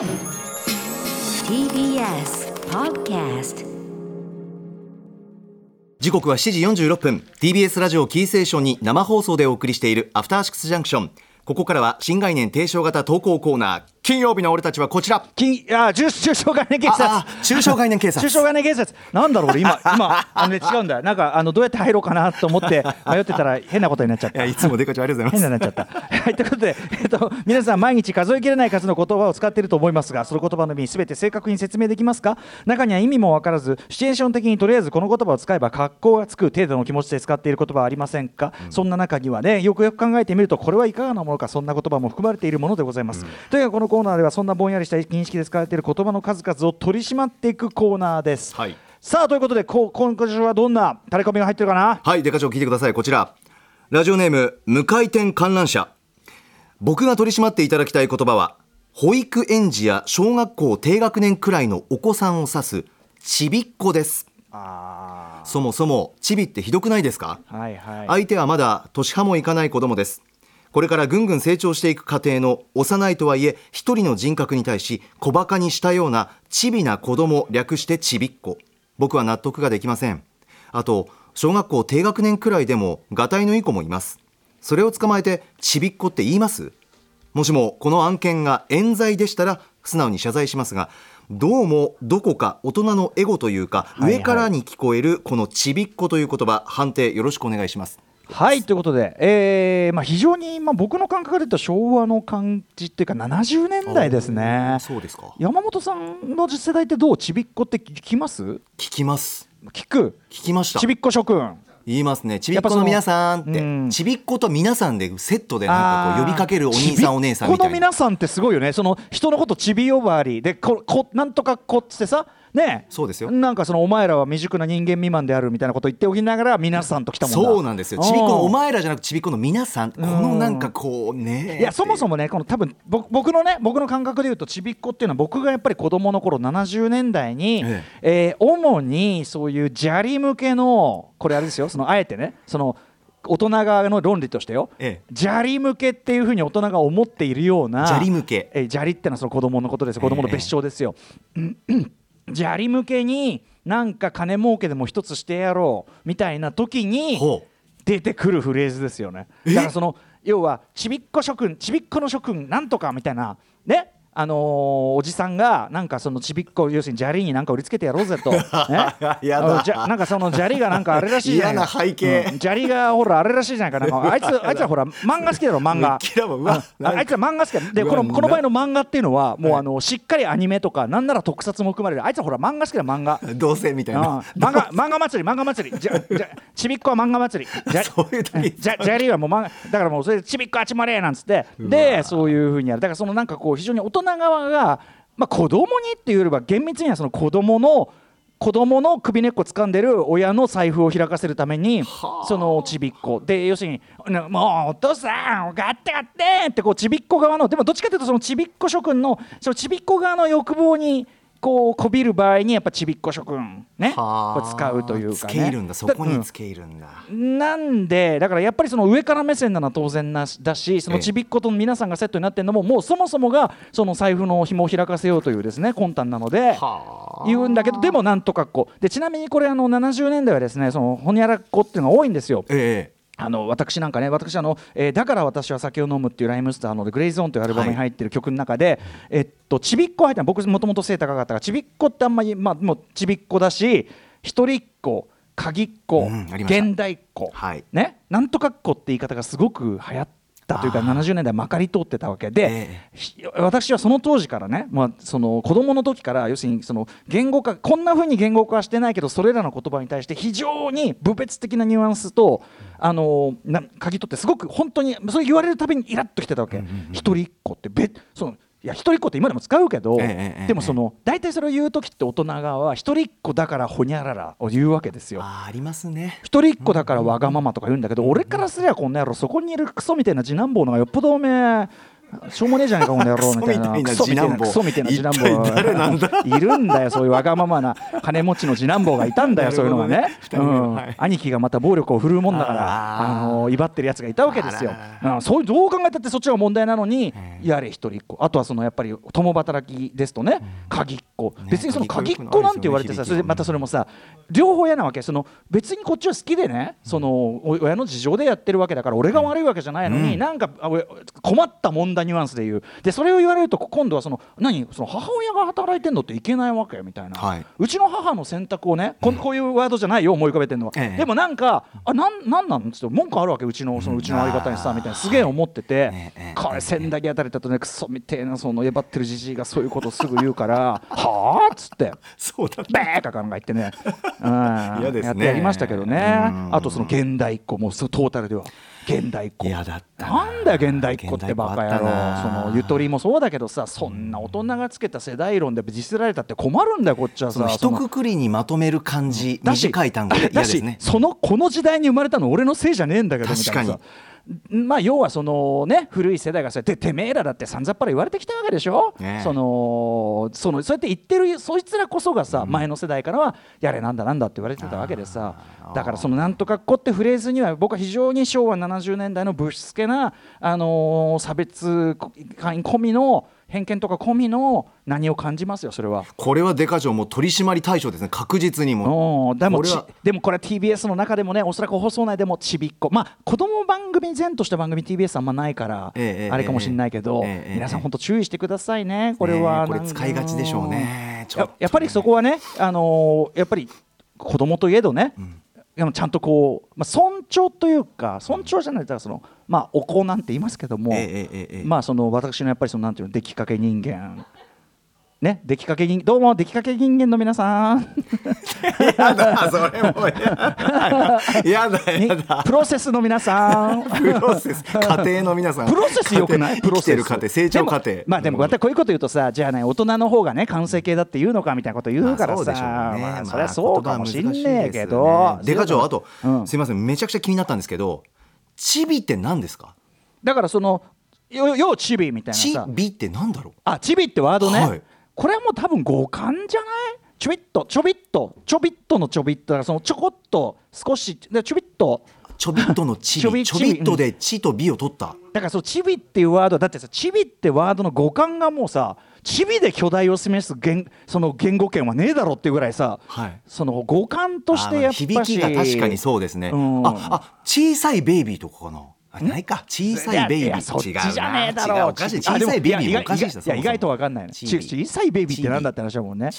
TBS Podcast 時刻は7時46分。TBS ラジオキーセーションに生放送でお送りしているアフターシックスジャンクション。ここからは新概念提唱型投稿コーナー。金曜日の俺たちはこちら。金あ中中小概念警察。ああ中小概念警察。中小概念警察。なんだろう俺今 今あの、ね、違うんだよ。なんかあのどうやって入ろうかなと思って迷ってたら変なことになっちゃった。いやいつもデカちゃんありがとうございます変なになっちゃった。はい、ということで、えっと、皆さん毎日数えきれない数の言葉を使っていると思いますがその言葉の意味すべて正確に説明できますか？中には意味も分からずシチュエーション的にとりあえずこの言葉を使えば格好がつく程度の気持ちで使っている言葉はありませんか、そんな中にはねよくよく考えてみるとこれはいかがなものかそんな言葉も含まれているものでございます、というかこのコーナーではそんなぼんやりした認識で使われている言葉の数々を取り締まっていくコーナーです、はい。さあということでこう今週はどんなタレコミが入ってるかな？はいデカ長聞いてください。こちら。ラジオネーム無回転観覧車。僕が取り締まっていただきたい言葉は保育園児や小学校低学年くらいのお子さんを指すちびっこです。あそもそもちびってひどくないですか？ーはいはい。相手はまだ年派もいかない子供ですこれからぐんぐん成長していく過程の幼いとはいえ一人の人格に対し小馬鹿にしたようなちびな子供略してちびっこ僕は納得ができません。あと小学校低学年くらいでもがたいのいい子もいます。それを捕まえてちびっこって言います？もしもこの案件が冤罪でしたら素直に謝罪しますがどうもどこか大人のエゴというかいはい。上からに聞こえるこのちびっこという言葉判定よろしくお願いしますはいということで、えーまあ、非常に、まあ、僕の感覚で言うと昭和の感じっていうか70年代ですね。そうですか。山本さんの世代ってどうちびっこって聞きます？聞きます。聞く？聞きました。ちびっこ諸君。言いますね。ちびっこの皆さんっやっぱそのうん。てちびっこと皆さんでセットでなんかこう呼びかけるお兄さんお姉さんみたいな。ちびっこの皆さんってすごいよね。その人のことちび呼ばわり。でここなんとかこってさねそうですよ。なんかそのお前らは未熟な人間未満であるみたいなこと言っておきながら皆さんと来たもんだ。そうなんですよ。ちびっこのおうん前らじゃなくちびっこの皆さん。このなんかこうね。いやそもそももねこの多分僕僕のね僕の感覚で言うとちびっこっていうのは僕がやっぱり子供の頃70年代に、ええ。ー主にそういう砂利向けのこれあれですよ そのあえてねその大人側の論理としてよ、ええ。砂利向けっていうふうに大人が思っているような砂利向け。えー砂利ってのはその子供のことですよ。子供の別称ですよ、うんうん砂利向けになんか金儲けでも一つしてやろうみたいな時にほ出てくるフレーズですよね。だからその要はちびっこ諸君ちびっこの諸君なんとかみたいな。ね？あのーおじさんがなんかそのちびっこ要するに砂利になんか売りつけてやろうぜと、ね、やだ。あじゃなんかその砂利がなんかあれらしいじゃないか。嫌な背景。うん砂利がほらあれらしいじゃないかな。んかあいつ あいつらほら漫画好きだろ漫画。ああいつら漫画好きだでこのこの場合の漫画っていうのはもうはい。あのしっかりアニメとかなんなら特撮も含まれる。あいつらほら漫画好きだ漫画。う同性みたいあなあ漫画漫画祭り漫画祭り。じゃじゃちびっこは漫画祭り。じゃ そういう時じゃじゃりはもう漫画だからもうそれでちびっこあちまれなんつって。でそういうふうにやる。だからそのなんかこう非常に大人側がまあ子供にっていうよりは厳密にはその子供の子供の首根っこ掴んでる親の財布を開かせるためにそのちびっこ。で要するにな「もうお父さんガッてガッて」ってこうちびっこ側のでもどっちかというとそのちびっこ諸君のそのちびっこ側の欲望にこうこびる場合にやっぱちびっこ諸君ねはあ。こう使うというかね。つけ入るんだ。そこにつけ入るんだ。なんでだからやっぱりその上から目線なのは当然なしだしそのええちびっこと皆さんがセットになってるのももうそもそもがその財布の紐を開かせようというですね魂胆なのではあ。言うんだけどでもなんとかこう。でちなみにこれあの70年代はですねそのほにゃらっこっていうのが多いんですよ。ええあの私なんかね私あの、えーだから私は酒を飲む」っていうライムスターの「グレイゾーン」というアルバムに入ってる曲の中で、えっとちびっこ入ってる僕もともと背高かったからちびっこってあんまりまあもうちびっこだし一人っ子鍵っ子、うん現代っ子、はい。ねなんとかっ子って言い方がすごく流行ったというかあー。70年代まかり通ってたわけで、私はその当時からね、まあ、その子供の時から要するにその言語化こんな風に言語化はしてないけどそれらの言葉に対して非常に部別的なニュアンスとあのな嗅ぎ取ってすごく本当にそれ言われるたびにイラッときてたわけ、一人っ子ってべそのいや一人っ子って今でも使うけど、でもその大体それを言う時って大人側は一人っ子だからほにゃららを言うわけですよ。ありますね。一人っ子だからわがままとか言うんだけど、俺からすりゃこんな野郎そこにいるクソみたいな次男坊のがよっぽどおめえしょうもねえじゃねえかこの野郎みたいな。クソみたいなクソみたいな次男坊。クソみたいるんだよそういうわがままな金持ちの次男坊がいたんだよそういうのがね。兄貴がまた暴力を振るうもんだからあの威張ってるやつがいたわけですよ。そういうどう考えたってそっちが問題なのにえやれ一人っ子。あとはそのやっぱり共働きですとね鍵っ子。ね別にその鍵鍵っ子なんて言われてさまたそれもさ両方嫌なわけ。その別にこっちは好きでねそのお親の事情でやってるわけだから俺が悪いわけじゃないのに、うん。なんか困ったもんだニュアンスで言う。でそれを言われると今度はその何？その母親が働いてんのっていけないわけみたいな、はい。うちの母の選択をねこんこういうワードじゃないよ思い浮かべてるのは、ええ。でもなんかあなんなんなんっつって文句あるわけ？うちのそのうちの相方にさみたいな。すげえ思ってて、ええこれ千だけ当たりだとねクソみてえなそのえばってるじじいがそういうことすぐ言うから はあ？っつって。そうだベーカ考えてね、うん、嫌ですね。やってやりましたけどね。うん。あとその現代っ子もうトータルでは。現代っ子。嫌だったな。んだよ現代っ子ってバカ野郎。そのゆとりもそうだけどさそんな大人がつけた世代論で実られたって困るんだよこっちはそのさ一括りにまとめる感じ短い単語で嫌ですね。そのこの時代に生まれたの俺のせいじゃねえんだけどみたいなさ。確まあ要はそのね古い世代がそうやっててめえらだってさんざっぱら言われてきたわけでしょ、ねえ。そのそのそうやって言ってるそいつらこそがさ、前の世代からはやれなんだなんだって言われてたわけでさ。だからそのなんとかっこってフレーズには僕は非常に昭和70年代のぶしつけな、あのー差別込みの偏見とか込みの何を感じますよそれは。これはデカ長もう取締り対象ですね確実にもう。んでもちこれは。でもこれは TBS の中でもねおそらく放送内でもちびっこ。まあ子供番組前とした番組 TBS あんまないから、ええあれかもしれないけど、ええ皆さん本当注意してくださいねこれは。これ使いがちでしょうねややっぱりそこはねあのーやっぱり子供といえどね、でもちゃんとこう、まあ、尊重というか尊重じゃないだからそのまあお子なんて言いますけども、まあその私のやっぱりそのなんていうの出来かけ人間ね出来かけ人どうも出来かけ人間の皆さん。やだそれもやだ。に やだ。プロセスの皆さん。プロセス家庭の皆さん。プロセスよくない？家庭生きてる家庭成長過程。まあでも私こういうこと言うとさじゃあね大人の方がね完成形だって言うのかみたいなこと言うからさ、まあそうでしょうね。まあそれまあはそうかもしんねえけど、ですね。デカ長あと、うん。すいません。めちゃくちゃ気になったんですけどチビって何ですか？だからそのよようチビみたいなチさビって何だろう？あチビってワードね、はいこれはもう多分五感じゃない？ちょびっとちょびっとちょびっとのちょびっとだからそのちょこっと少しでちょびっと。ちょびっとのチちょびビちょびっとでチとビを取った。だからそうチビっていうワードだってさチビってワードの語感がもうさチビで巨大を示す言その言語圏はねえだろっていうぐらいさ、はい。その語感としてやっぱし響きが確かにそうですね、うん。ああ小さいベイビーとかかなあないか。小さいベイビー違うな。じゃねえだろ。違う。小さいベイビーおかしいです意外とわかんない小さいベイビーってなんだって話だもんね。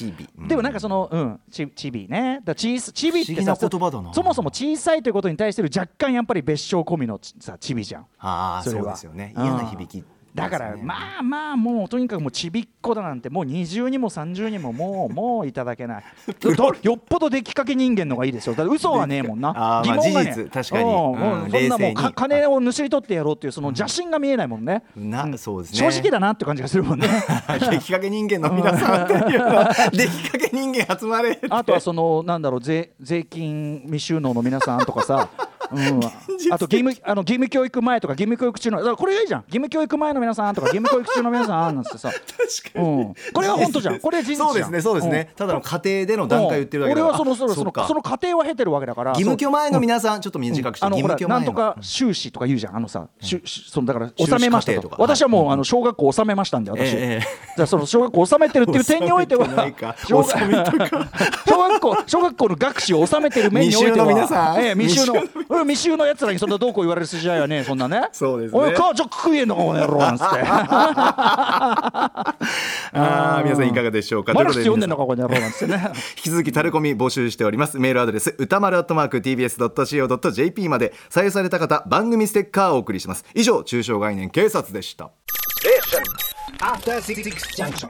でもなんかそのうんチチビ。ね。だチチビって不思議な言葉だな。そもそも小さいということに対してる若干やっぱり別称込みのちさチビじゃん。ああそうですよね。うん嫌な響きだからまあまあもうとにかくもうちびっこだなんてもう20にも30にももう もういただけない。どよっぽど出来かけ人間のがいいですよ。だって嘘はねえもんな。疑問がね。事実確かに。うんうんうんそんなもうか金を盗り取ってやろうっていうその邪心が見えないもんね。なそうですね。正直だなって感じがするもんね。出来かけ人間の皆さんっていうのは出来かけ人間集まれあとはそのなんだろう税税金未収納の皆さんとかさ、うん、あと義務あの義務教育前とか義務教育中のだからこれいいじゃん。義務教育前の皆さんとか義務教育中の皆さんなんてさ。確かに。うん、これは本当じゃん。これ事そうですねそうですね、ただの家庭での段階を言ってるだけだ俺はそのそのそのその過程は経てるわけだから。義務教前の皆さん、ちょっと短くして、義務教前の。なんとか修士とか言うじゃん。あのさ、しゅしそのだから修士収めましたとか。私はもう、あの小学校収めましたんで私、ええその小学校収めてるっていう点においては 小学校小学校の学士を収めてる面においては 未就の皆さん。ええ未就の未就うん未就のやつらにそんなどうこう言われる筋合いはね そんなね。そうですね。おい母ちょ食えんのかこの野郎なんつって。あー皆さんいかがでしょうか。まだ読んでんのかこの野郎なんつってね。引き続きタレコミ募集しております。メールアドレス歌丸アットマーク TBS.CO.JP まで。採用された方番組ステッカーをお送りします。以上中小概念警察でした。After Six Junction.